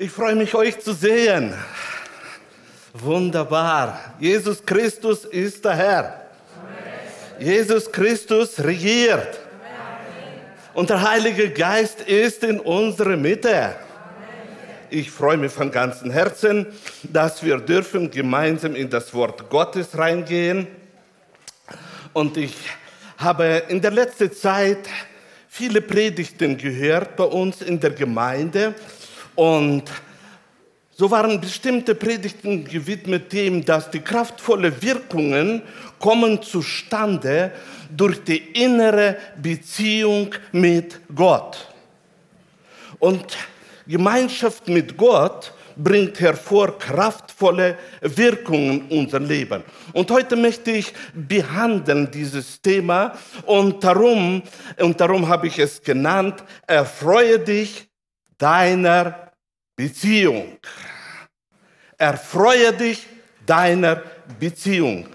Ich freue mich, euch zu sehen. Wunderbar. Jesus Christus ist der Herr. Jesus Christus regiert. Und der Heilige Geist ist in unserer Mitte. Ich freue mich von ganzem Herzen, dass wir dürfen gemeinsam in das Wort Gottes reingehen. Und ich habe in der letzten Zeit viele Predigten gehört bei uns in der Gemeinde und so waren bestimmte Predigten gewidmet dem, dass die kraftvollen Wirkungen kommen zustande durch die innere Beziehung mit Gott. Und Gemeinschaft mit Gott bringt hervor kraftvolle Wirkungen in unser Leben. Und heute möchte ich behandeln dieses Thema und darum, und darum habe ich es genannt, erfreue dich deiner Beziehung. Erfreue dich deiner Beziehung.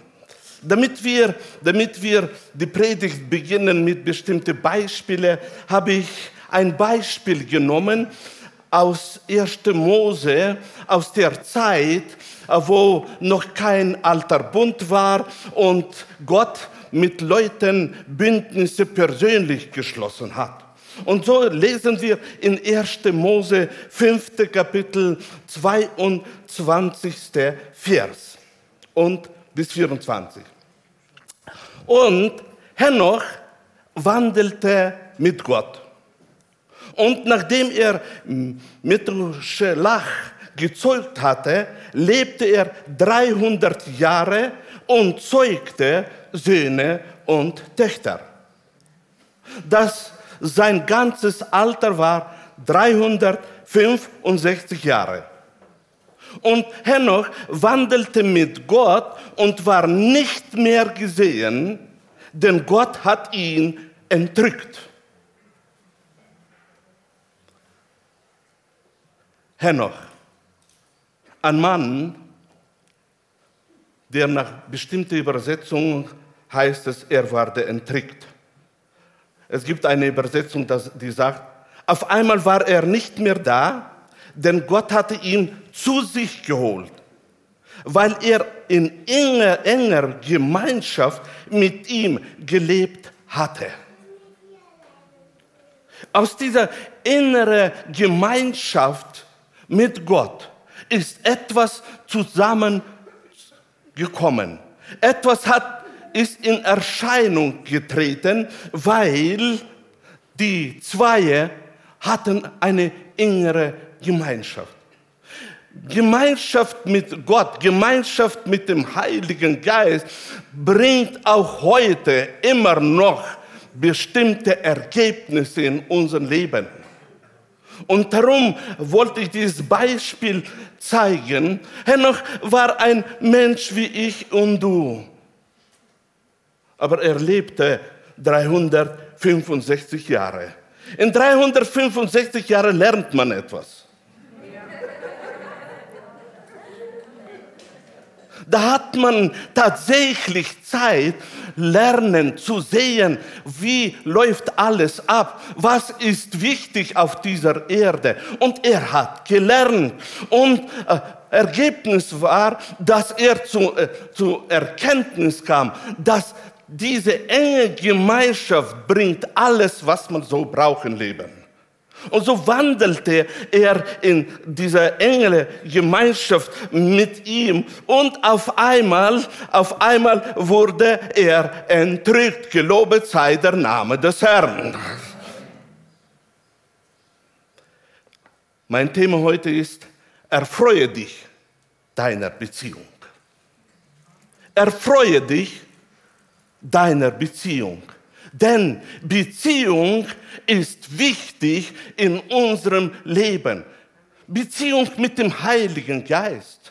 Damit wir, damit wir die Predigt beginnen mit bestimmten Beispielen, habe ich ein Beispiel genommen aus 1. Mose, aus der Zeit, wo noch kein alter Bund war und Gott mit Leuten Bündnisse persönlich geschlossen hat. Und so lesen wir in 1. Mose 5. Kapitel 22. Vers und bis 24. Und Henoch wandelte mit Gott. Und nachdem er Methuselah gezeugt hatte, lebte er 300 Jahre und zeugte Söhne und Töchter. Das sein ganzes Alter war 365 Jahre. Und Henoch wandelte mit Gott und war nicht mehr gesehen, denn Gott hat ihn entrückt. Henoch, ein Mann, der nach bestimmter Übersetzung heißt es, er war der entrückt. Es gibt eine Übersetzung, die sagt, auf einmal war er nicht mehr da, denn Gott hatte ihn zu sich geholt, weil er in enger, enger Gemeinschaft mit ihm gelebt hatte. Aus dieser inneren Gemeinschaft mit Gott ist etwas zusammengekommen. Etwas hat ist in Erscheinung getreten, weil die zwei hatten eine innere Gemeinschaft. Gemeinschaft mit Gott, Gemeinschaft mit dem Heiligen Geist bringt auch heute immer noch bestimmte Ergebnisse in unserem Leben. Und darum wollte ich dieses Beispiel zeigen. Henoch war ein Mensch wie ich und du aber er lebte 365 Jahre. In 365 Jahren lernt man etwas. Da hat man tatsächlich Zeit, lernen, zu sehen, wie läuft alles ab, was ist wichtig auf dieser Erde. Und er hat gelernt. Und äh, Ergebnis war, dass er zu, äh, zu Erkenntnis kam, dass diese enge Gemeinschaft bringt alles, was man so braucht im Leben. Und so wandelte er in dieser enge Gemeinschaft mit ihm und auf einmal, auf einmal wurde er entrückt. Gelobet sei der Name des Herrn. Mein Thema heute ist, erfreue dich deiner Beziehung. Erfreue dich deiner Beziehung. Denn Beziehung ist wichtig in unserem Leben. Beziehung mit dem Heiligen Geist.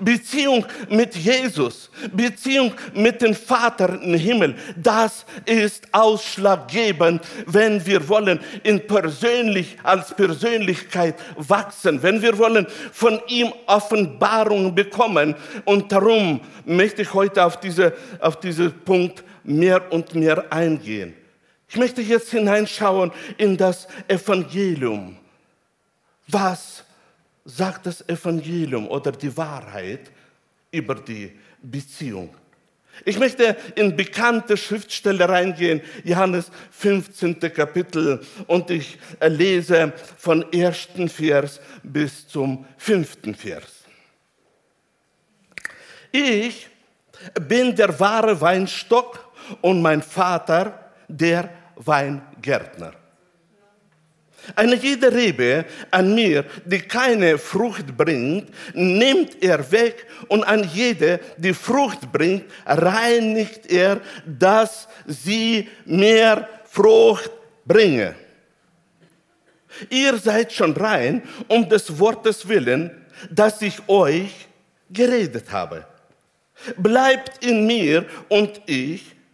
Beziehung mit Jesus, Beziehung mit dem Vater im Himmel, das ist ausschlaggebend, wenn wir wollen in persönlich, als Persönlichkeit wachsen, wenn wir wollen von ihm Offenbarung bekommen. Und darum möchte ich heute auf, diese, auf diesen Punkt mehr und mehr eingehen. Ich möchte jetzt hineinschauen in das Evangelium. Was sagt das Evangelium oder die Wahrheit über die Beziehung. Ich möchte in bekannte Schriftstelle reingehen, Johannes 15. Kapitel, und ich lese von ersten Vers bis zum fünften Vers. Ich bin der wahre Weinstock und mein Vater der Weingärtner. Eine jede Rebe an mir, die keine Frucht bringt, nimmt er weg und an jede, die Frucht bringt, reinigt er, dass sie mehr Frucht bringe. Ihr seid schon rein um des Wortes willen, dass ich euch geredet habe. Bleibt in mir und ich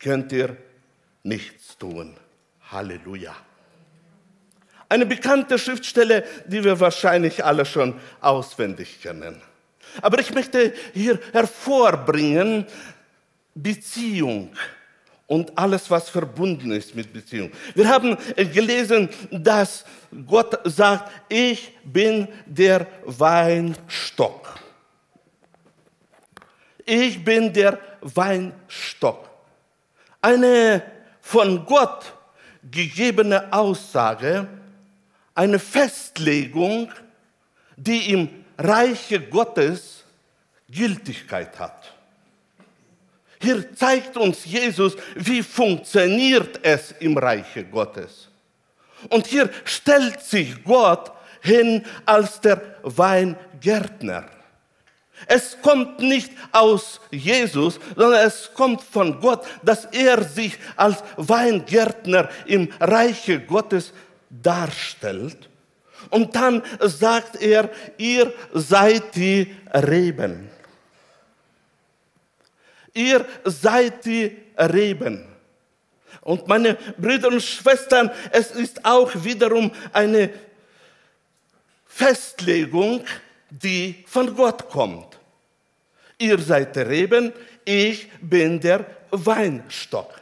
könnt ihr nichts tun. Halleluja. Eine bekannte Schriftstelle, die wir wahrscheinlich alle schon auswendig kennen. Aber ich möchte hier hervorbringen Beziehung und alles, was verbunden ist mit Beziehung. Wir haben gelesen, dass Gott sagt, ich bin der Weinstock. Ich bin der Weinstock. Eine von Gott gegebene Aussage, eine Festlegung, die im Reiche Gottes Gültigkeit hat. Hier zeigt uns Jesus, wie funktioniert es im Reiche Gottes. Und hier stellt sich Gott hin als der Weingärtner. Es kommt nicht aus Jesus, sondern es kommt von Gott, dass er sich als Weingärtner im Reiche Gottes darstellt. Und dann sagt er, ihr seid die Reben. Ihr seid die Reben. Und meine Brüder und Schwestern, es ist auch wiederum eine Festlegung, die von Gott kommt. Ihr seid die Reben, ich bin der Weinstock.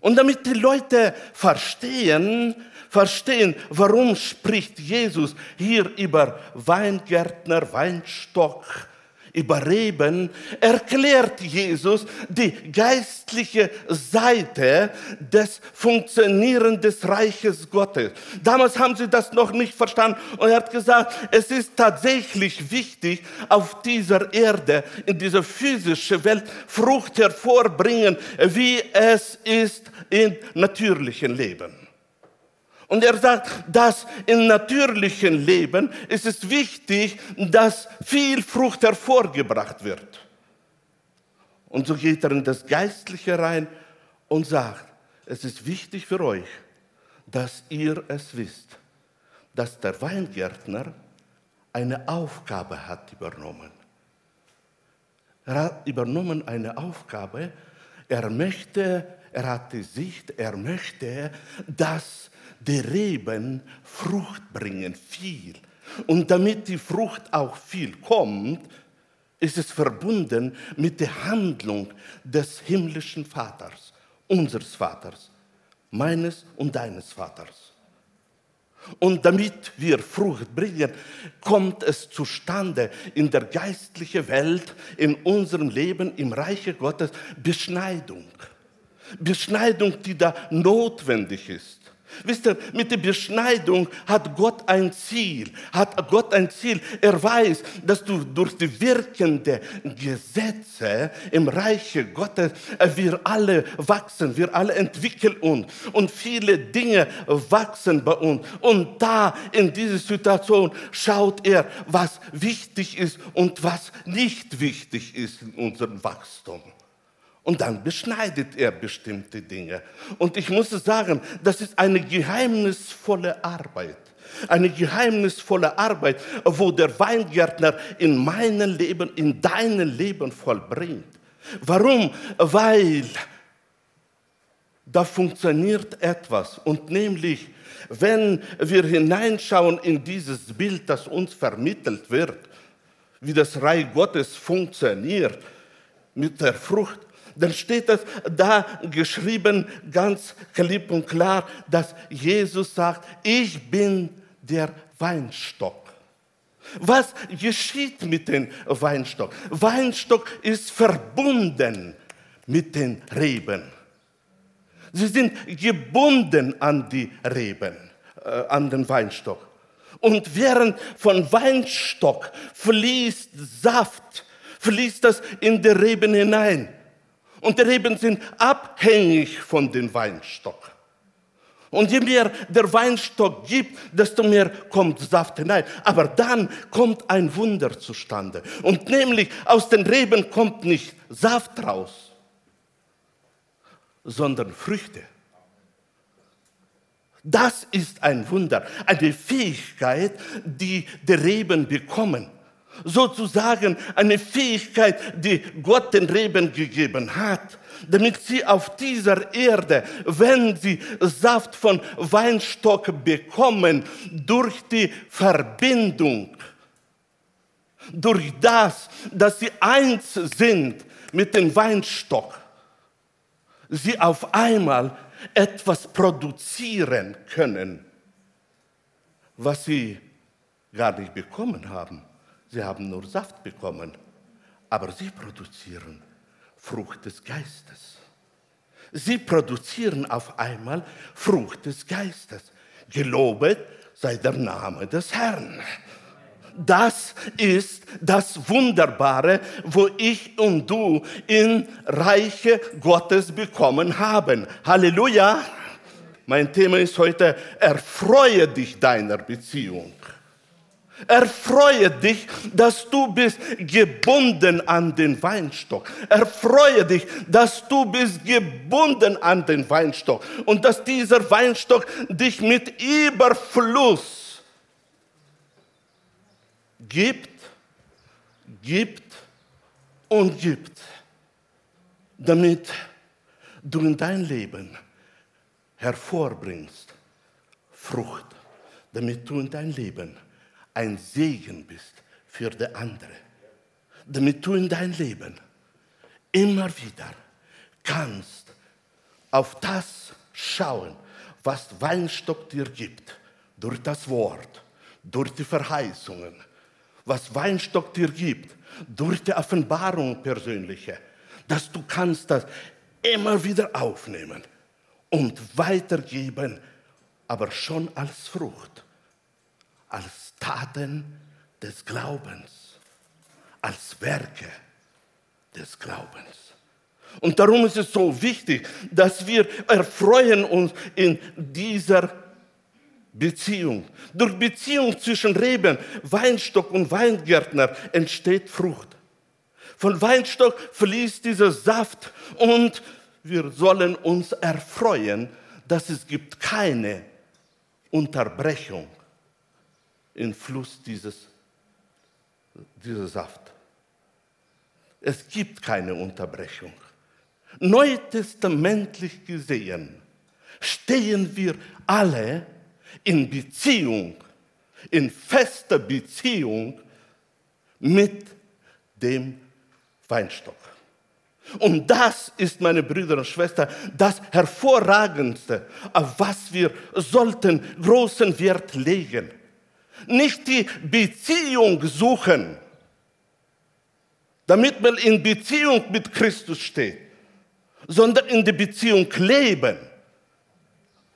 Und damit die Leute verstehen, verstehen, warum spricht Jesus hier über Weingärtner, Weinstock, über Reben, erklärt Jesus die geistliche Seite des Funktionieren des Reiches Gottes. Damals haben sie das noch nicht verstanden und er hat gesagt, es ist tatsächlich wichtig, auf dieser Erde, in dieser physischen Welt Frucht hervorbringen, wie es ist im natürlichen Leben. Und er sagt, dass im natürlichen Leben ist es wichtig, dass viel Frucht hervorgebracht wird. Und so geht er in das Geistliche rein und sagt, es ist wichtig für euch, dass ihr es wisst, dass der Weingärtner eine Aufgabe hat übernommen. Er hat übernommen eine Aufgabe, er möchte, er hat die Sicht, er möchte, dass die Reben Frucht bringen, viel. Und damit die Frucht auch viel kommt, ist es verbunden mit der Handlung des himmlischen Vaters, unseres Vaters, meines und deines Vaters. Und damit wir Frucht bringen, kommt es zustande in der geistlichen Welt, in unserem Leben, im Reiche Gottes, Beschneidung. Beschneidung, die da notwendig ist. Wisst ihr, mit der Beschneidung hat Gott ein Ziel, hat Gott ein Ziel. Er weiß, dass du durch die wirkenden Gesetze im Reiche Gottes, äh, wir alle wachsen, wir alle entwickeln uns und viele Dinge wachsen bei uns. Und da in dieser Situation schaut er, was wichtig ist und was nicht wichtig ist in unserem Wachstum. Und dann beschneidet er bestimmte Dinge. Und ich muss sagen, das ist eine geheimnisvolle Arbeit. Eine geheimnisvolle Arbeit, wo der Weingärtner in meinem Leben, in deinem Leben vollbringt. Warum? Weil da funktioniert etwas. Und nämlich, wenn wir hineinschauen in dieses Bild, das uns vermittelt wird, wie das Reich Gottes funktioniert mit der Frucht, dann steht es da geschrieben ganz klipp und klar, dass Jesus sagt, ich bin der Weinstock. Was geschieht mit dem Weinstock? Weinstock ist verbunden mit den Reben. Sie sind gebunden an die Reben, äh, an den Weinstock. Und während von Weinstock fließt Saft, fließt das in die Reben hinein. Und die Reben sind abhängig von dem Weinstock. Und je mehr der Weinstock gibt, desto mehr kommt Saft hinein. Aber dann kommt ein Wunder zustande. Und nämlich aus den Reben kommt nicht Saft raus, sondern Früchte. Das ist ein Wunder, eine Fähigkeit, die die Reben bekommen. Sozusagen eine Fähigkeit, die Gott den Reben gegeben hat, damit sie auf dieser Erde, wenn sie Saft von Weinstock bekommen, durch die Verbindung, durch das, dass sie eins sind mit dem Weinstock, sie auf einmal etwas produzieren können, was sie gar nicht bekommen haben. Sie haben nur Saft bekommen, aber sie produzieren Frucht des Geistes. Sie produzieren auf einmal Frucht des Geistes. Gelobet sei der Name des Herrn. Das ist das Wunderbare, wo ich und du in Reiche Gottes bekommen haben. Halleluja! Mein Thema ist heute, erfreue dich deiner Beziehung. Erfreue dich, dass du bist gebunden an den Weinstock. Erfreue dich, dass du bist gebunden an den Weinstock und dass dieser Weinstock dich mit Überfluss gibt, gibt und gibt, damit du in dein Leben hervorbringst Frucht, damit du in dein Leben ein Segen bist für die andere, damit du in dein Leben immer wieder kannst auf das schauen, was Weinstock dir gibt, durch das Wort, durch die Verheißungen, was Weinstock dir gibt, durch die Offenbarung persönliche, dass du kannst das immer wieder aufnehmen und weitergeben, aber schon als Frucht, als Taten des Glaubens, als Werke des Glaubens. Und darum ist es so wichtig, dass wir erfreuen uns in dieser Beziehung. Durch Beziehung zwischen Reben, Weinstock und Weingärtner entsteht Frucht. Von Weinstock fließt dieser Saft und wir sollen uns erfreuen, dass es gibt keine Unterbrechung im Fluss dieses, dieser Saft. Es gibt keine Unterbrechung. Neutestamentlich gesehen stehen wir alle in Beziehung, in fester Beziehung mit dem Weinstock. Und das ist, meine Brüder und Schwestern, das Hervorragendste, auf was wir sollten großen Wert legen. Nicht die Beziehung suchen, damit man in Beziehung mit Christus steht, sondern in der Beziehung leben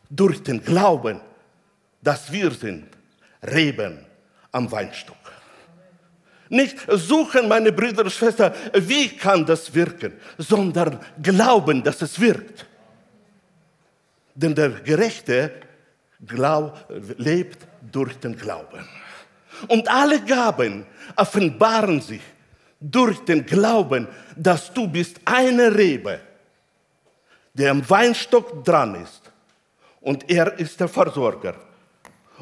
durch den Glauben dass wir sind Reben am Weinstock. Nicht suchen, meine Brüder und Schwestern, wie kann das wirken, sondern glauben, dass es wirkt. Denn der Gerechte glaub, lebt durch den Glauben. Und alle Gaben offenbaren sich durch den Glauben, dass du bist eine Rebe, der am Weinstock dran ist. Und er ist der Versorger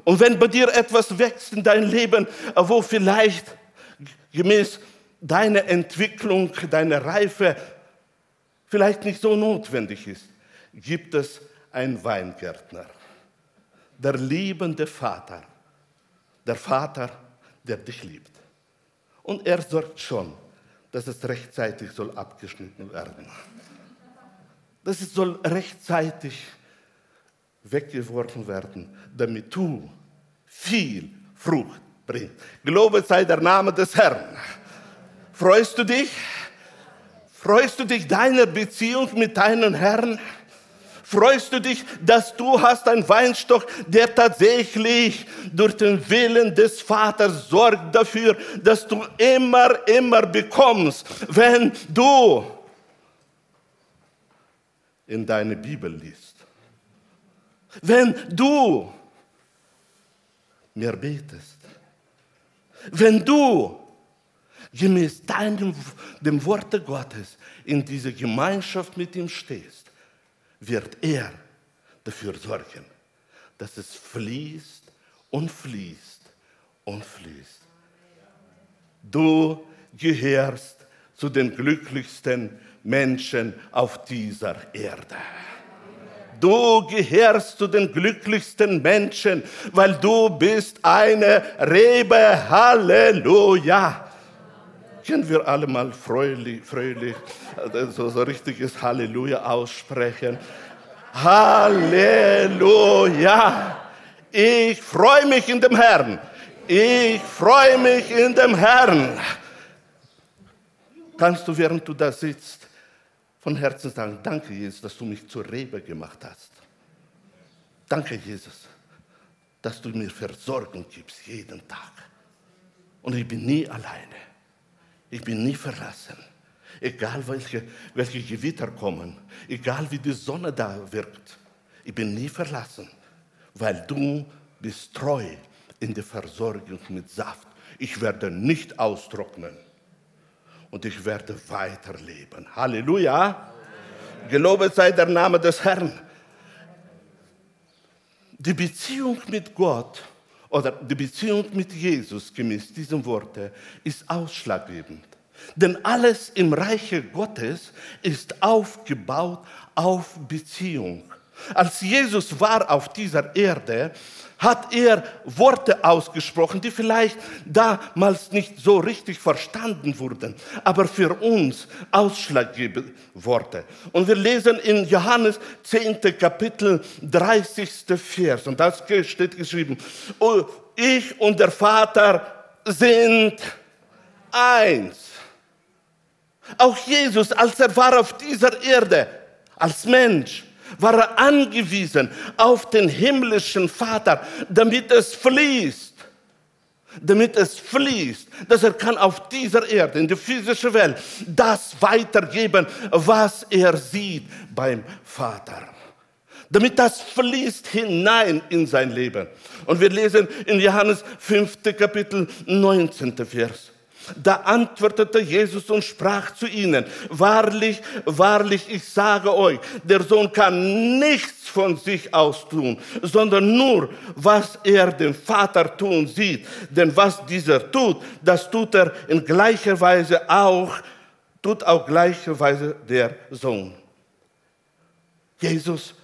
Und wenn bei dir etwas wächst in dein Leben, wo vielleicht gemäß deiner Entwicklung, deiner Reife vielleicht nicht so notwendig ist, gibt es einen Weingärtner, der liebende Vater, der Vater, der dich liebt. Und er sorgt schon, dass es rechtzeitig soll abgeschnitten werden. Das soll rechtzeitig weggeworfen werden, damit du viel Frucht bringst. Gelobet sei der Name des Herrn. Freust du dich? Freust du dich deiner Beziehung mit deinem Herrn? Freust du dich, dass du hast einen Weinstock, der tatsächlich durch den Willen des Vaters sorgt dafür, dass du immer, immer bekommst, wenn du in deine Bibel liest. Wenn du mir betest. Wenn du gemäß deinem, dem Worte Gottes in dieser Gemeinschaft mit ihm stehst, wird er dafür sorgen, dass es fließt und fließt und fließt. Du gehörst zu den glücklichsten Menschen auf dieser Erde. Du gehörst zu den glücklichsten Menschen, weil du bist eine Rebe. Halleluja. Können wir alle mal fröhlich, fröhlich so, so richtiges Halleluja aussprechen? Halleluja. Ich freue mich in dem Herrn. Ich freue mich in dem Herrn. Kannst du, während du da sitzt, von Herzen sagen, danke Jesus, dass du mich zur Rebe gemacht hast. Danke Jesus, dass du mir Versorgung gibst jeden Tag. Und ich bin nie alleine. Ich bin nie verlassen. Egal welche, welche Gewitter kommen, egal wie die Sonne da wirkt, ich bin nie verlassen, weil du bist treu in der Versorgung mit Saft. Ich werde nicht austrocknen und ich werde weiterleben. Halleluja. Gelobet sei der Name des Herrn. Die Beziehung mit Gott oder die Beziehung mit Jesus gemäß diesem Worte ist ausschlaggebend. Denn alles im Reiche Gottes ist aufgebaut auf Beziehung. Als Jesus war auf dieser Erde, hat er Worte ausgesprochen, die vielleicht damals nicht so richtig verstanden wurden, aber für uns ausschlaggebende Worte. Und wir lesen in Johannes 10. Kapitel 30. Vers und das steht geschrieben, ich und der Vater sind eins. Auch Jesus, als er war auf dieser Erde, als Mensch, war er angewiesen auf den himmlischen Vater, damit es fließt. Damit es fließt, dass er kann auf dieser Erde, in der physischen Welt, das weitergeben, was er sieht beim Vater. Damit das fließt hinein in sein Leben. Und wir lesen in Johannes 5. Kapitel 19. Vers. Da antwortete Jesus und sprach zu ihnen, wahrlich, wahrlich, ich sage euch, der Sohn kann nichts von sich aus tun, sondern nur, was er dem Vater tun sieht. Denn was dieser tut, das tut er in gleicher Weise auch, tut auch gleicherweise der Sohn. Jesus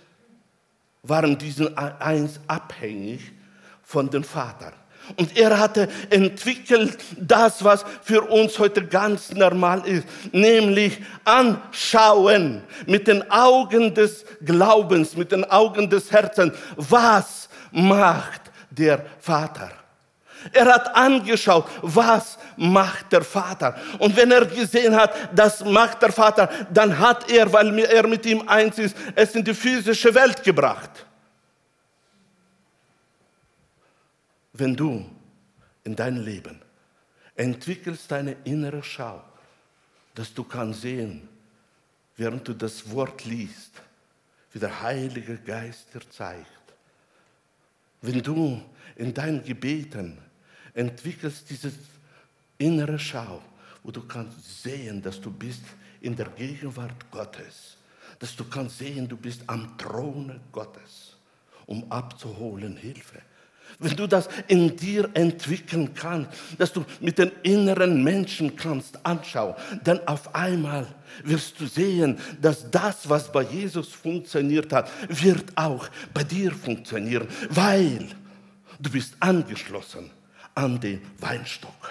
war in diesem eins abhängig von dem Vater. Und er hatte entwickelt das, was für uns heute ganz normal ist, nämlich anschauen mit den Augen des Glaubens, mit den Augen des Herzens, was macht der Vater. Er hat angeschaut, was macht der Vater. Und wenn er gesehen hat, das macht der Vater, dann hat er, weil er mit ihm eins ist, es in die physische Welt gebracht. Wenn du in deinem Leben entwickelst deine innere Schau, dass du kannst sehen, während du das Wort liest, wie der Heilige Geist dir zeigt. Wenn du in deinen Gebeten entwickelst diese innere Schau, wo du kannst sehen, dass du bist in der Gegenwart Gottes, dass du kannst sehen, du bist am Throne Gottes, um abzuholen Hilfe wenn du das in dir entwickeln kannst, dass du mit den inneren Menschen kannst anschauen, dann auf einmal wirst du sehen, dass das, was bei Jesus funktioniert hat, wird auch bei dir funktionieren, weil du bist angeschlossen an den Weinstock.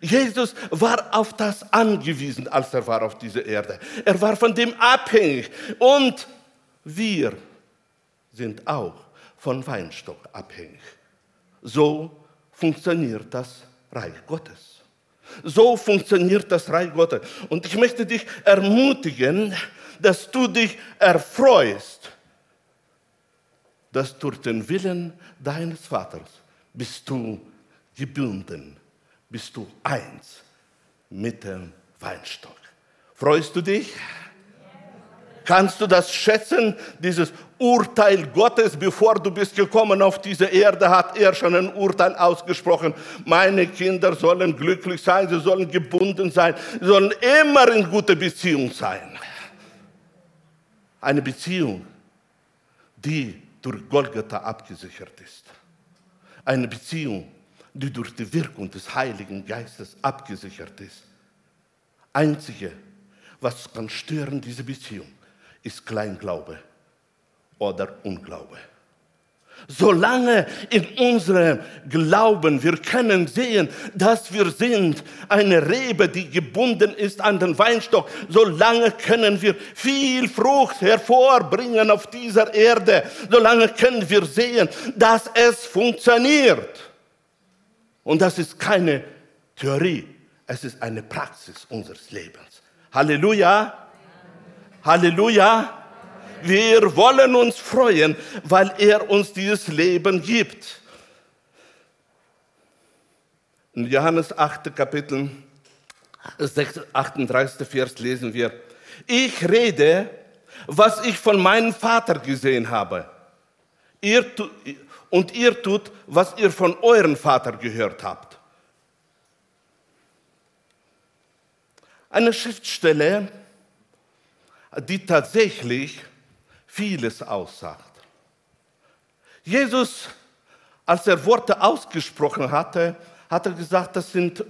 Jesus war auf das angewiesen, als er war auf dieser Erde. Er war von dem abhängig und wir sind auch von Weinstock abhängig. So funktioniert das Reich Gottes. So funktioniert das Reich Gottes. Und ich möchte dich ermutigen, dass du dich erfreust, dass durch den Willen deines Vaters bist du gebunden, bist du eins mit dem Weinstock. Freust du dich? Kannst du das schätzen, dieses Urteil Gottes, bevor du bist gekommen auf diese Erde, hat er schon ein Urteil ausgesprochen. Meine Kinder sollen glücklich sein, sie sollen gebunden sein, sie sollen immer in guter Beziehung sein. Eine Beziehung, die durch Golgatha abgesichert ist. Eine Beziehung, die durch die Wirkung des Heiligen Geistes abgesichert ist. Einzige, was kann stören, diese Beziehung, ist Kleinglaube oder Unglaube. Solange in unserem Glauben wir können sehen, dass wir sind eine Rebe, die gebunden ist an den Weinstock, solange können wir viel Frucht hervorbringen auf dieser Erde. Solange können wir sehen, dass es funktioniert. Und das ist keine Theorie, es ist eine Praxis unseres Lebens. Halleluja. Halleluja. Wir wollen uns freuen, weil er uns dieses Leben gibt. In Johannes 8. Kapitel 38. Vers lesen wir, ich rede, was ich von meinem Vater gesehen habe. Ihr und ihr tut, was ihr von eurem Vater gehört habt. Eine Schriftstelle, die tatsächlich vieles aussagt. Jesus, als er Worte ausgesprochen hatte, hat er gesagt, das sind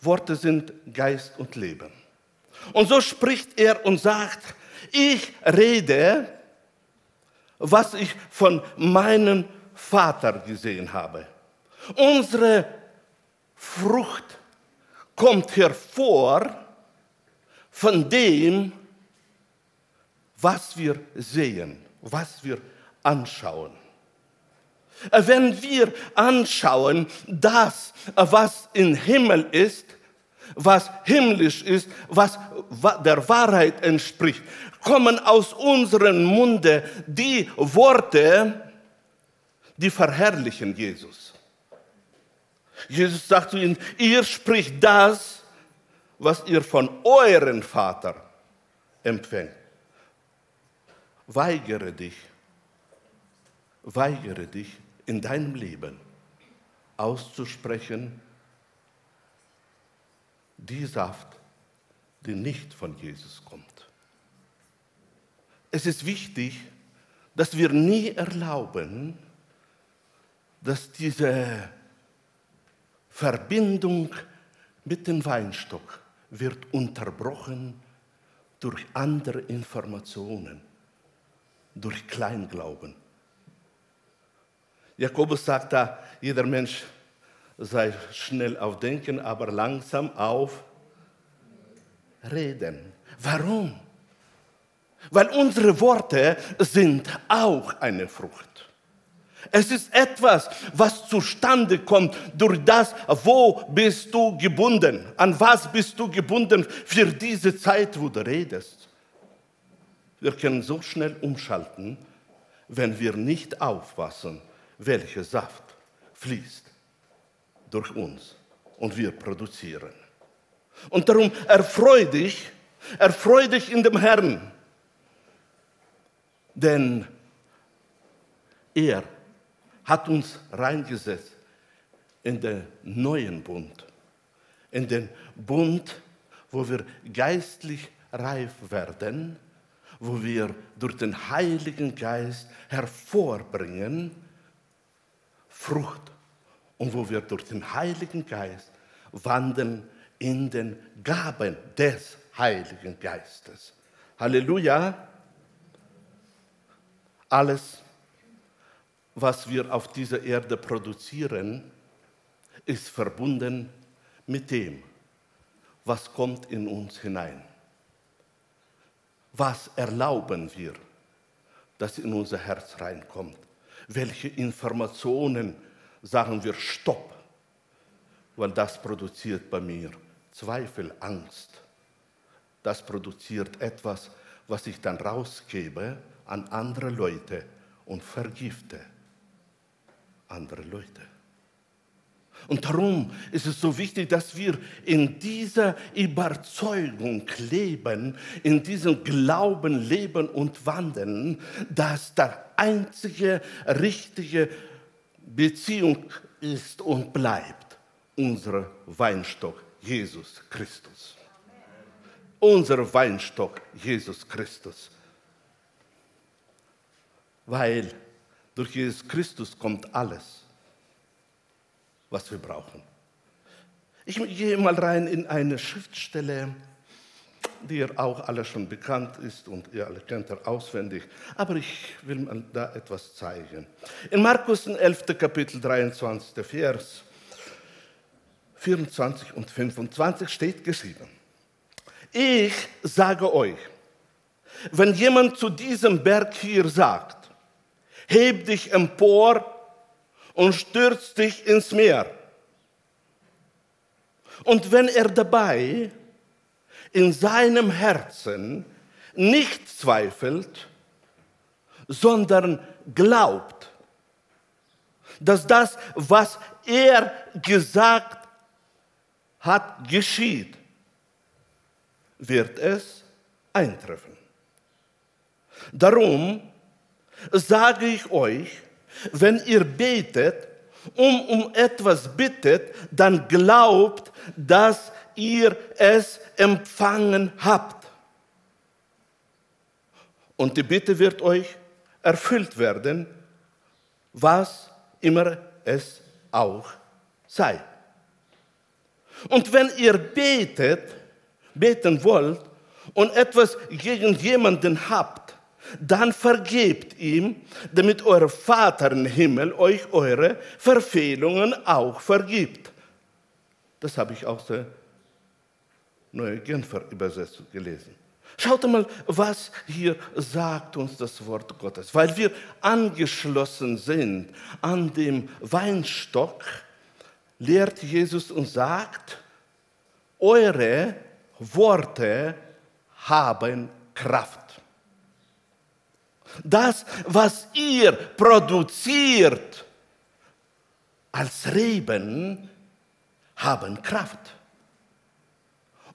Worte sind Geist und Leben. Und so spricht er und sagt, ich rede, was ich von meinem Vater gesehen habe. Unsere Frucht kommt hervor von dem, wir sehen, was wir anschauen. Wenn wir anschauen das, was im Himmel ist, was himmlisch ist, was der Wahrheit entspricht, kommen aus unserem Munde die Worte, die verherrlichen Jesus. Jesus sagt zu ihnen, ihr spricht das, was ihr von eurem Vater empfängt. Weigere dich, weigere dich in deinem Leben auszusprechen, die Saft, die nicht von Jesus kommt. Es ist wichtig, dass wir nie erlauben, dass diese Verbindung mit dem Weinstock wird unterbrochen durch andere Informationen durch Kleinglauben. Jakobus sagt da, jeder Mensch sei schnell auf Denken, aber langsam auf Reden. Warum? Weil unsere Worte sind auch eine Frucht. Es ist etwas, was zustande kommt durch das, wo bist du gebunden, an was bist du gebunden für diese Zeit, wo du redest. Wir können so schnell umschalten, wenn wir nicht aufpassen, welcher Saft fließt durch uns und wir produzieren. Und darum erfreu dich, erfreu dich in dem Herrn, denn er hat uns reingesetzt in den neuen Bund, in den Bund, wo wir geistlich reif werden wo wir durch den Heiligen Geist hervorbringen, Frucht und wo wir durch den Heiligen Geist wandeln in den Gaben des Heiligen Geistes. Halleluja! Alles, was wir auf dieser Erde produzieren, ist verbunden mit dem, was kommt in uns hinein. Was erlauben wir, dass in unser Herz reinkommt? Welche Informationen sagen wir Stopp? Weil das produziert bei mir Zweifel, Angst. Das produziert etwas, was ich dann rausgebe an andere Leute und vergifte andere Leute. Und darum ist es so wichtig, dass wir in dieser Überzeugung leben, in diesem Glauben leben und wandeln, dass der einzige richtige Beziehung ist und bleibt unser Weinstock Jesus Christus. Unser Weinstock Jesus Christus. Weil durch Jesus Christus kommt alles was wir brauchen. Ich gehe mal rein in eine Schriftstelle, die ihr auch alle schon bekannt ist und ihr alle kennt ihr auswendig, aber ich will mal da etwas zeigen. In Markus 11. Kapitel 23. Vers 24 und 25 steht geschrieben, ich sage euch, wenn jemand zu diesem Berg hier sagt, heb dich empor und stürzt dich ins Meer. Und wenn er dabei in seinem Herzen nicht zweifelt, sondern glaubt, dass das, was er gesagt hat, geschieht, wird es eintreffen. Darum sage ich euch, wenn ihr betet, um um etwas bittet, dann glaubt, dass ihr es empfangen habt. Und die Bitte wird euch erfüllt werden, was immer es auch sei. Und wenn ihr betet, beten wollt und etwas gegen jemanden habt, dann vergebt ihm, damit euer Vater im Himmel euch eure Verfehlungen auch vergibt. Das habe ich aus der Neue Genfer Übersetzung gelesen. Schaut mal, was hier sagt uns das Wort Gottes. Weil wir angeschlossen sind an dem Weinstock, lehrt Jesus und sagt, eure Worte haben Kraft. Das, was ihr produziert als Reben, haben Kraft.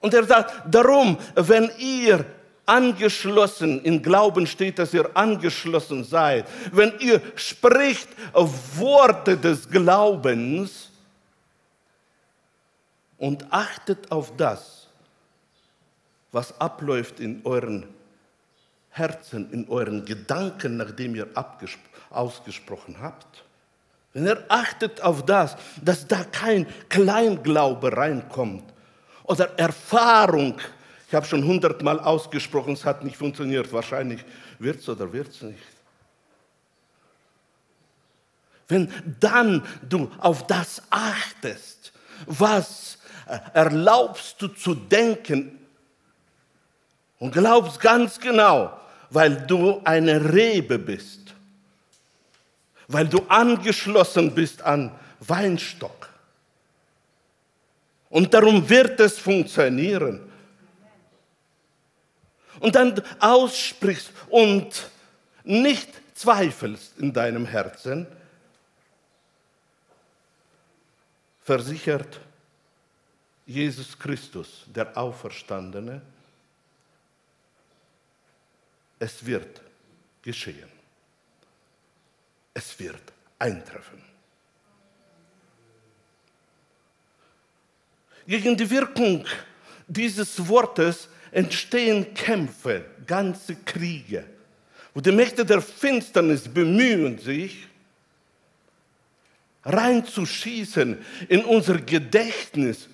Und er sagt, darum, wenn ihr angeschlossen, im Glauben steht, dass ihr angeschlossen seid, wenn ihr spricht Worte des Glaubens und achtet auf das, was abläuft in euren Herzen, in euren Gedanken, nachdem ihr ausgesprochen habt. Wenn ihr achtet auf das, dass da kein Kleinglaube reinkommt oder Erfahrung, ich habe schon hundertmal ausgesprochen, es hat nicht funktioniert, wahrscheinlich wird es oder wird es nicht. Wenn dann du auf das achtest, was erlaubst du zu denken und glaubst ganz genau, weil du eine Rebe bist, weil du angeschlossen bist an Weinstock. Und darum wird es funktionieren. Und dann aussprichst und nicht zweifelst in deinem Herzen, versichert Jesus Christus, der Auferstandene, es wird geschehen. Es wird eintreffen. Gegen die Wirkung dieses Wortes entstehen Kämpfe, ganze Kriege. Und die Mächte der Finsternis bemühen sich, reinzuschießen in unser Gedächtnis.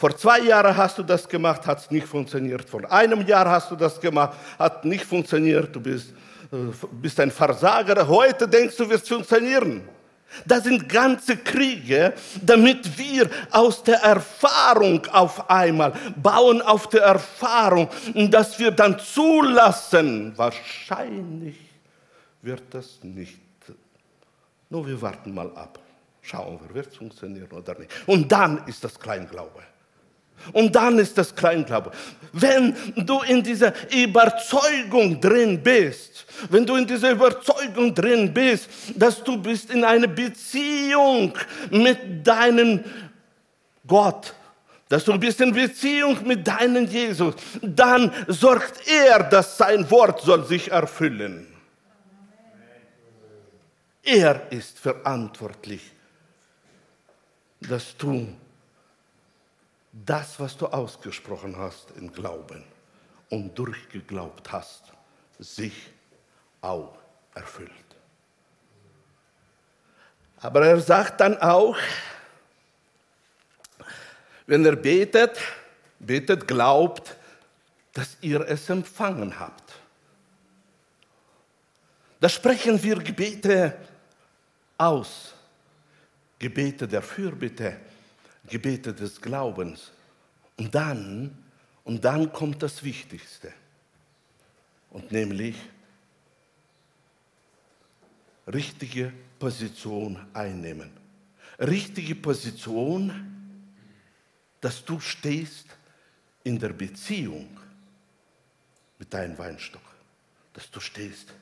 Vor zwei Jahren hast du das gemacht, hat es nicht funktioniert. Vor einem Jahr hast du das gemacht, hat nicht funktioniert. Du bist, äh, bist ein Versager. Heute denkst du, wird es funktionieren. Das sind ganze Kriege, damit wir aus der Erfahrung auf einmal bauen, auf der Erfahrung, dass wir dann zulassen. Wahrscheinlich wird das nicht. Nur wir warten mal ab. Schauen wir, wird es funktionieren oder nicht. Und dann ist das Kleinglaube. Und dann ist das Kleinglaube. Wenn du in dieser Überzeugung drin bist, wenn du in dieser Überzeugung drin bist, dass du bist in einer Beziehung mit deinem Gott, dass du bist in Beziehung mit deinem Jesus, dann sorgt er, dass sein Wort soll sich erfüllen. Er ist verantwortlich, dass du das, was du ausgesprochen hast im Glauben und durchgeglaubt hast, sich auch erfüllt. Aber er sagt dann auch, wenn er betet, betet, glaubt, dass ihr es empfangen habt. Da sprechen wir Gebete aus. Gebete der Fürbitte, Gebete des Glaubens. Und dann, und dann kommt das Wichtigste. Und nämlich richtige Position einnehmen. Richtige Position, dass du stehst in der Beziehung mit deinem Weinstock. Dass du stehst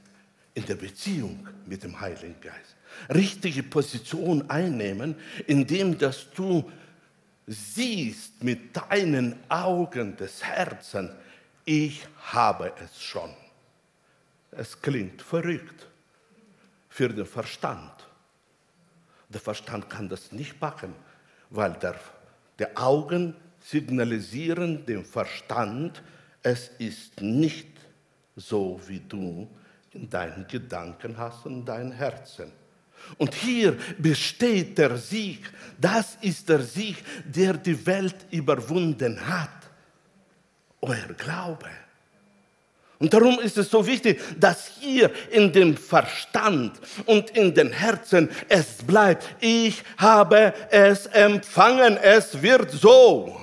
in der Beziehung mit dem Heiligen Geist. Richtige Position einnehmen, indem dass du siehst mit deinen Augen des Herzens, ich habe es schon. Es klingt verrückt für den Verstand. Der Verstand kann das nicht machen, weil der, die Augen signalisieren dem Verstand, es ist nicht so, wie du in deinen Gedanken hast und in deinem Herzen. Und hier besteht der Sieg. Das ist der Sieg, der die Welt überwunden hat. Euer Glaube. Und darum ist es so wichtig, dass hier in dem Verstand und in den Herzen es bleibt. Ich habe es empfangen, es wird so.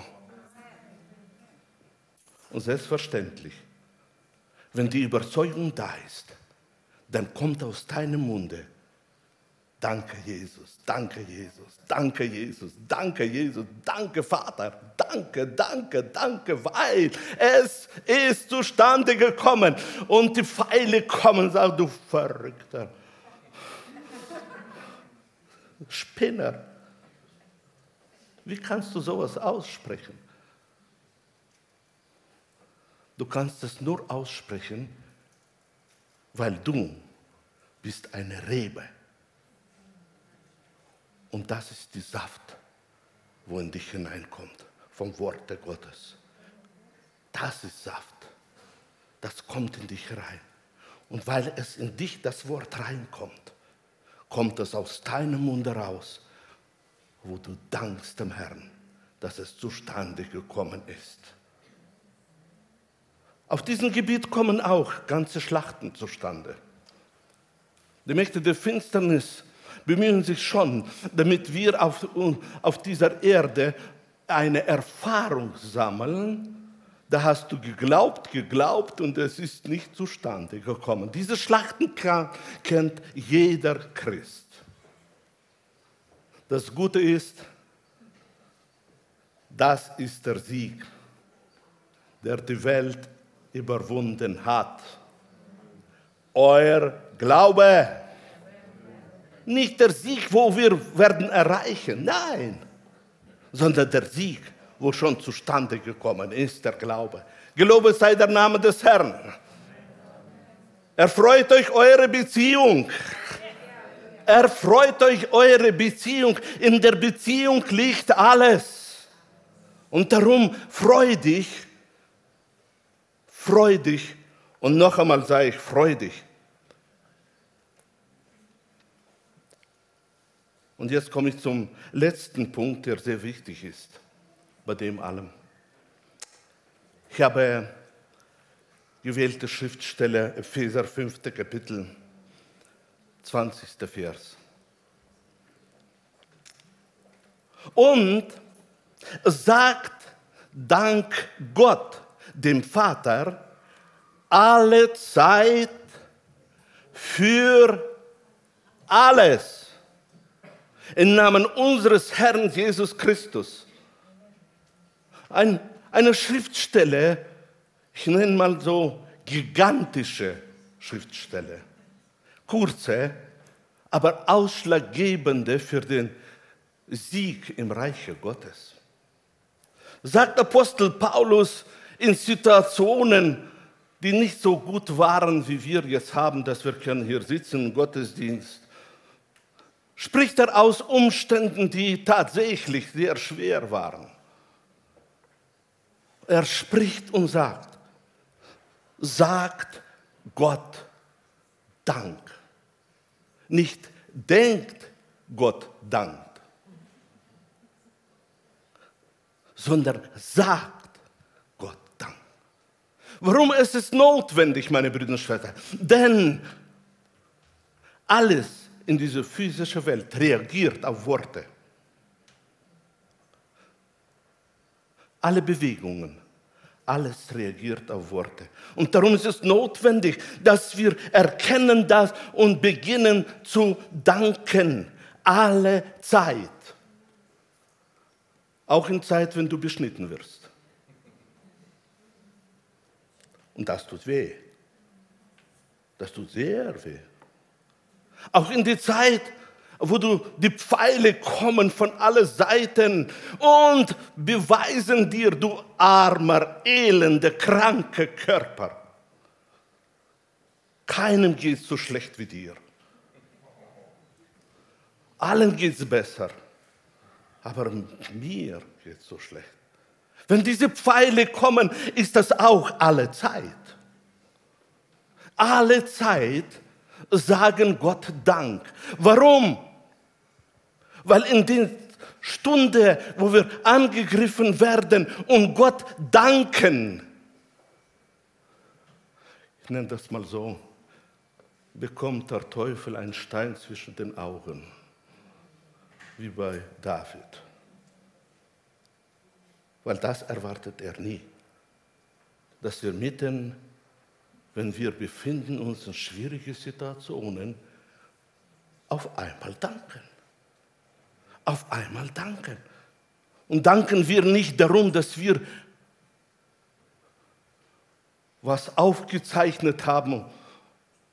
Und selbstverständlich, wenn die Überzeugung da ist, dann kommt aus deinem Munde Danke, Jesus, danke, Jesus, danke, Jesus, danke, Jesus, danke, Vater, danke, danke, danke, weil es ist zustande gekommen und die Pfeile kommen, sag du Verrückter. Spinner. Wie kannst du sowas aussprechen? Du kannst es nur aussprechen, weil du bist eine Rebe und das ist die Saft, wo in dich hineinkommt, vom Wort Gottes. Das ist Saft. Das kommt in dich rein. Und weil es in dich das Wort reinkommt, kommt es aus deinem Munde raus, wo du dankst dem Herrn, dass es zustande gekommen ist. Auf diesem Gebiet kommen auch ganze Schlachten zustande. Die Mächte der Finsternis bemühen sich schon, damit wir auf, auf dieser Erde eine Erfahrung sammeln. Da hast du geglaubt, geglaubt und es ist nicht zustande gekommen. Diese Schlachten kennt jeder Christ. Das Gute ist, das ist der Sieg, der die Welt überwunden hat. Euer Glaube nicht der Sieg, wo wir werden erreichen, nein, sondern der Sieg, wo schon zustande gekommen ist, der Glaube. Gelobet sei der Name des Herrn. Erfreut euch eure Beziehung. Erfreut euch eure Beziehung. In der Beziehung liegt alles. Und darum freu dich, freu dich. Und noch einmal sage ich, freu dich Und jetzt komme ich zum letzten Punkt, der sehr wichtig ist bei dem allem. Ich habe gewählte Schriftstelle Epheser 5. Kapitel, 20. Vers. Und sagt Dank Gott, dem Vater, alle Zeit für alles. Im Namen unseres Herrn Jesus Christus. Ein, eine Schriftstelle, ich nenne mal so gigantische Schriftstelle. Kurze, aber ausschlaggebende für den Sieg im Reiche Gottes. Sagt Apostel Paulus in Situationen, die nicht so gut waren, wie wir jetzt haben, dass wir können hier sitzen Gottesdienst, spricht er aus Umständen, die tatsächlich sehr schwer waren. Er spricht und sagt, sagt Gott Dank. Nicht denkt Gott Dank, sondern sagt Gott Dank. Warum ist es notwendig, meine Brüder und Schwestern? Denn alles in dieser physischen Welt reagiert auf Worte. Alle Bewegungen, alles reagiert auf Worte. Und darum ist es notwendig, dass wir erkennen das und beginnen zu danken. Alle Zeit. Auch in Zeit, wenn du beschnitten wirst. Und das tut weh. Das tut sehr weh. Auch in die Zeit, wo du die Pfeile kommen von allen Seiten und beweisen dir, du armer, elender, kranker Körper. Keinem geht es so schlecht wie dir. Allen geht es besser. Aber mir geht es so schlecht. Wenn diese Pfeile kommen, ist das auch alle Zeit. Alle Zeit sagen Gott Dank. Warum? Weil in der Stunde, wo wir angegriffen werden und Gott danken, ich nenne das mal so, bekommt der Teufel einen Stein zwischen den Augen, wie bei David. Weil das erwartet er nie, dass wir mitten wenn wir befinden uns in schwierigen Situationen, auf einmal danken. Auf einmal danken. Und danken wir nicht darum, dass wir was aufgezeichnet haben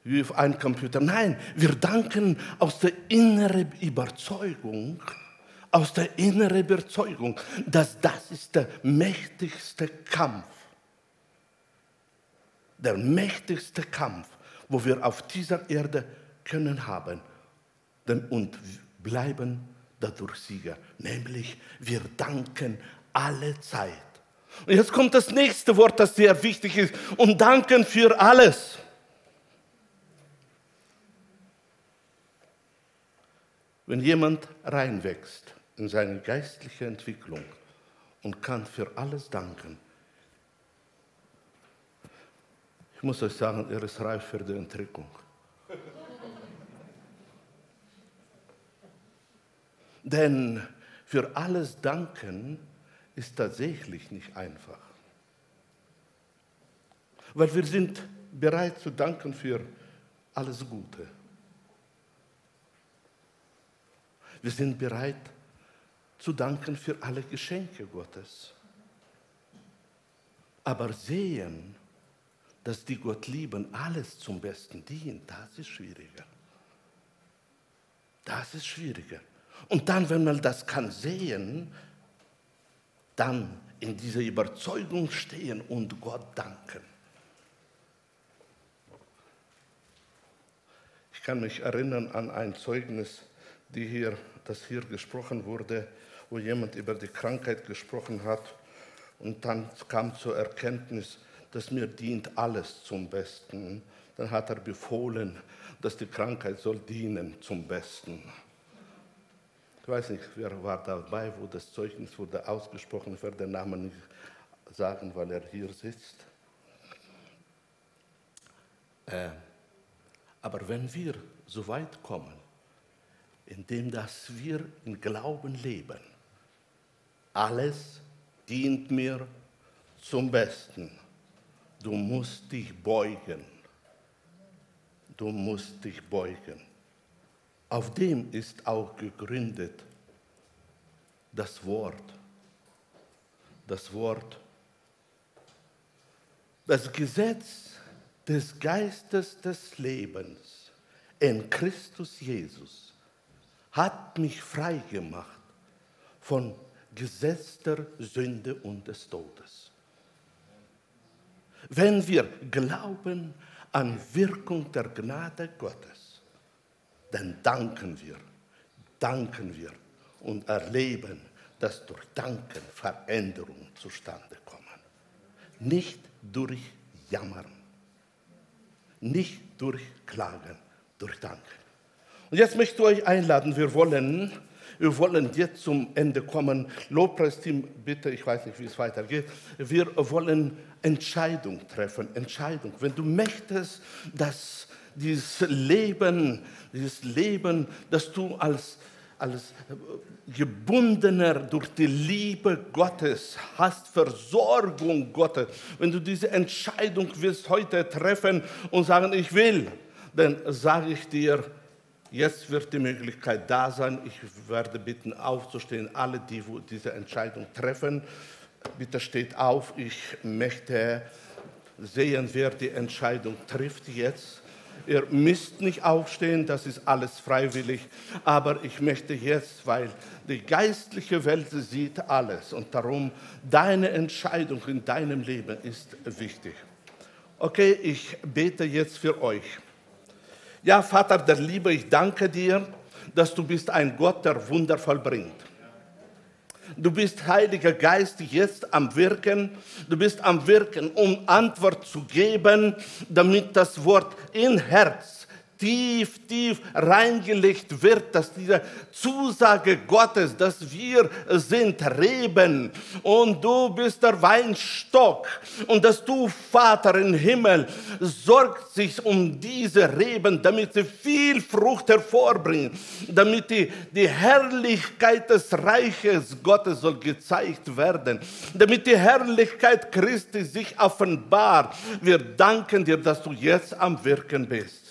wie auf einem Computer. Nein, wir danken aus der inneren Überzeugung, aus der inneren Überzeugung, dass das ist der mächtigste Kampf der mächtigste Kampf, wo wir auf dieser Erde können haben und bleiben dadurch Sieger. Nämlich, wir danken alle Zeit. Und jetzt kommt das nächste Wort, das sehr wichtig ist. Und danken für alles. Wenn jemand reinwächst in seine geistliche Entwicklung und kann für alles danken, Ich muss euch sagen, er ist reif für die Entrückung. Denn für alles danken ist tatsächlich nicht einfach. Weil wir sind bereit zu danken für alles Gute. Wir sind bereit zu danken für alle Geschenke Gottes. Aber sehen, dass die Gott lieben, alles zum Besten dient, das ist schwieriger. Das ist schwieriger. Und dann, wenn man das kann sehen, dann in dieser Überzeugung stehen und Gott danken. Ich kann mich erinnern an ein Zeugnis, die hier, das hier gesprochen wurde, wo jemand über die Krankheit gesprochen hat und dann kam zur Erkenntnis, dass mir dient alles zum Besten. Dann hat er befohlen, dass die Krankheit soll dienen zum Besten. Ich weiß nicht, wer war dabei, wo das Zeugnis wurde ausgesprochen. Ich werde den Namen nicht sagen, weil er hier sitzt. Äh, aber wenn wir so weit kommen, indem dass wir im Glauben leben, alles dient mir zum Besten. Du musst dich beugen. Du musst dich beugen. Auf dem ist auch gegründet das Wort. Das Wort. Das Gesetz des Geistes des Lebens in Christus Jesus hat mich frei gemacht von Gesetz der Sünde und des Todes. Wenn wir glauben an Wirkung der Gnade Gottes, dann danken wir, danken wir und erleben, dass durch Danken Veränderungen zustande kommen. Nicht durch Jammern, nicht durch Klagen, durch Danken. Und jetzt möchte ich euch einladen, wir wollen, wir wollen jetzt zum Ende kommen. Lobpreisteam, bitte, ich weiß nicht, wie es weitergeht. Wir wollen Entscheidung treffen, Entscheidung. Wenn du möchtest, dass dieses Leben, dieses Leben, das du als, als gebundener durch die Liebe Gottes hast, Versorgung Gottes, wenn du diese Entscheidung wirst heute treffen und sagen, ich will, dann sage ich dir, jetzt wird die Möglichkeit da sein. Ich werde bitten, aufzustehen, alle, die diese Entscheidung treffen. Bitte steht auf, ich möchte sehen, wer die Entscheidung trifft jetzt. Ihr müsst nicht aufstehen, das ist alles freiwillig. Aber ich möchte jetzt, weil die geistliche Welt sieht alles und darum deine Entscheidung in deinem Leben ist wichtig. Okay, ich bete jetzt für euch. Ja, Vater der Liebe, ich danke dir, dass du bist ein Gott, der Wunder vollbringt. Du bist, Heiliger Geist, jetzt am Wirken. Du bist am Wirken, um Antwort zu geben, damit das Wort in Herz tief, tief reingelegt wird, dass diese Zusage Gottes, dass wir sind Reben und du bist der Weinstock und dass du, Vater im Himmel, sorgt sich um diese Reben, damit sie viel Frucht hervorbringen, damit die, die Herrlichkeit des Reiches Gottes soll gezeigt werden, damit die Herrlichkeit Christi sich offenbart. Wir danken dir, dass du jetzt am Wirken bist.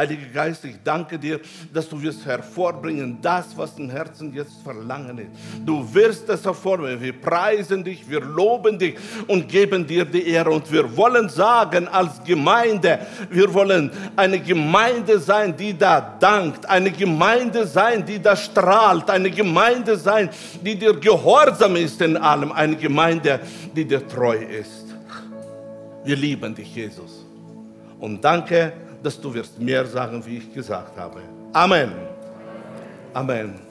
Heiliger Geist, ich danke dir, dass du wirst hervorbringen, das, was im Herzen jetzt verlangen ist. Du wirst es hervorbringen. Wir preisen dich, wir loben dich und geben dir die Ehre. Und wir wollen sagen als Gemeinde, wir wollen eine Gemeinde sein, die da dankt, eine Gemeinde sein, die da strahlt, eine Gemeinde sein, die dir gehorsam ist in allem, eine Gemeinde, die dir treu ist. Wir lieben dich, Jesus. Und danke, dass du wirst mehr sagen, wie ich gesagt habe. Amen. Amen.